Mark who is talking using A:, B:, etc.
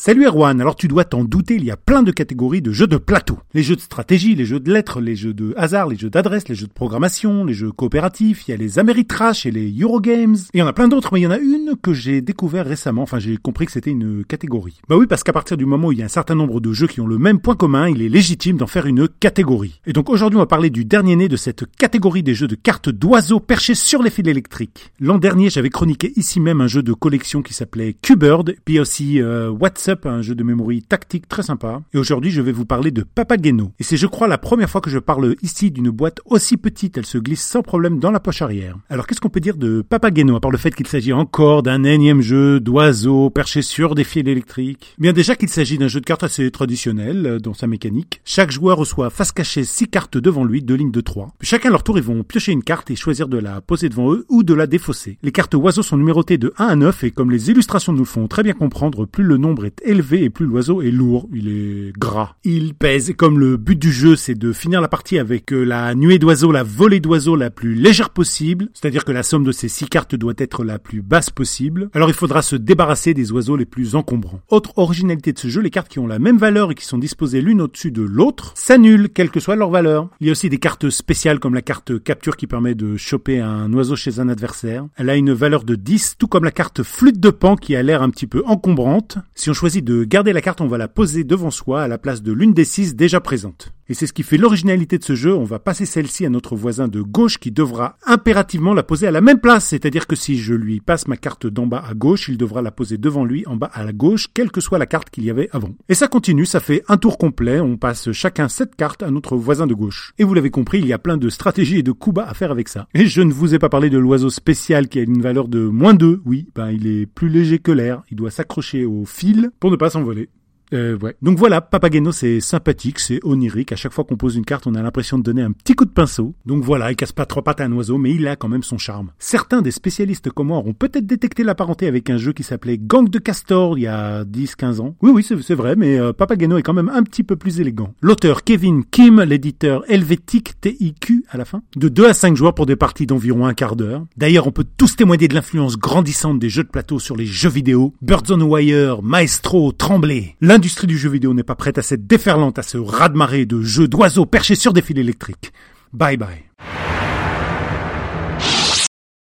A: Salut Erwan, alors tu dois t'en douter, il y a plein de catégories de jeux de plateau. Les jeux de stratégie, les jeux de lettres, les jeux de hasard, les jeux d'adresse, les jeux de programmation, les jeux coopératifs, il y a les Ameritrash et les Eurogames, et il y en a plein d'autres, mais il y en a une que j'ai découvert récemment, enfin j'ai compris que c'était une catégorie. Bah oui, parce qu'à partir du moment où il y a un certain nombre de jeux qui ont le même point commun, il est légitime d'en faire une catégorie. Et donc aujourd'hui on va parler du dernier né de cette catégorie des jeux de cartes d'oiseaux perchés sur les fils électriques. L'an dernier j'avais chroniqué ici même un jeu de collection qui s'appelait Q-Bird, puis aussi euh, What's un jeu de mémoire tactique très sympa. Et aujourd'hui, je vais vous parler de Papageno. Et c'est, je crois, la première fois que je parle ici d'une boîte aussi petite. Elle se glisse sans problème dans la poche arrière. Alors, qu'est-ce qu'on peut dire de Papageno, à part le fait qu'il s'agit encore d'un énième jeu d'oiseaux perchés sur des fils électriques? Bien, déjà qu'il s'agit d'un jeu de cartes assez traditionnel euh, dans sa mécanique. Chaque joueur reçoit face cachée 6 cartes devant lui, deux lignes de 3. chacun à leur tour, ils vont piocher une carte et choisir de la poser devant eux ou de la défausser. Les cartes oiseaux sont numérotées de 1 à 9 et comme les illustrations nous font très bien comprendre, plus le nombre est élevé et plus l'oiseau est lourd, il est gras. Il pèse, comme le but du jeu c'est de finir la partie avec euh, la nuée d'oiseaux, la volée d'oiseaux la plus légère possible, c'est-à-dire que la somme de ces six cartes doit être la plus basse possible, alors il faudra se débarrasser des oiseaux les plus encombrants. Autre originalité de ce jeu, les cartes qui ont la même valeur et qui sont disposées l'une au-dessus de l'autre s'annulent, quelle que soit leur valeur. Il y a aussi des cartes spéciales comme la carte capture qui permet de choper un oiseau chez un adversaire. Elle a une valeur de 10, tout comme la carte flûte de pan qui a l'air un petit peu encombrante. Si on de garder la carte, on va la poser devant soi à la place de l'une des six déjà présentes. Et c'est ce qui fait l'originalité de ce jeu, on va passer celle-ci à notre voisin de gauche qui devra impérativement la poser à la même place, c'est-à-dire que si je lui passe ma carte d'en bas à gauche, il devra la poser devant lui en bas à la gauche, quelle que soit la carte qu'il y avait avant. Et ça continue, ça fait un tour complet, on passe chacun cette carte à notre voisin de gauche. Et vous l'avez compris, il y a plein de stratégies et de coups bas à faire avec ça. Et je ne vous ai pas parlé de l'oiseau spécial qui a une valeur de moins 2, oui, ben il est plus léger que l'air, il doit s'accrocher au fil pour ne pas s'envoler. Euh, ouais. Donc voilà, Papageno c'est sympathique, c'est onirique. À chaque fois qu'on pose une carte, on a l'impression de donner un petit coup de pinceau. Donc voilà, il casse pas trois pattes à un oiseau, mais il a quand même son charme. Certains des spécialistes comme moi auront peut-être détecté la parenté avec un jeu qui s'appelait Gang de Castor il y a 10-15 ans. Oui, oui, c'est vrai, mais euh, Papageno est quand même un petit peu plus élégant. L'auteur Kevin Kim, l'éditeur Helvétique TIQ à la fin, de 2 à 5 joueurs pour des parties d'environ un quart d'heure. D'ailleurs, on peut tous témoigner de l'influence grandissante des jeux de plateau sur les jeux vidéo. Birds on Wire, Maestro, Tremblay l'industrie du jeu vidéo n'est pas prête à cette déferlante, à ce raz-de-marée de jeux d'oiseaux perchés sur des fils électriques. Bye bye.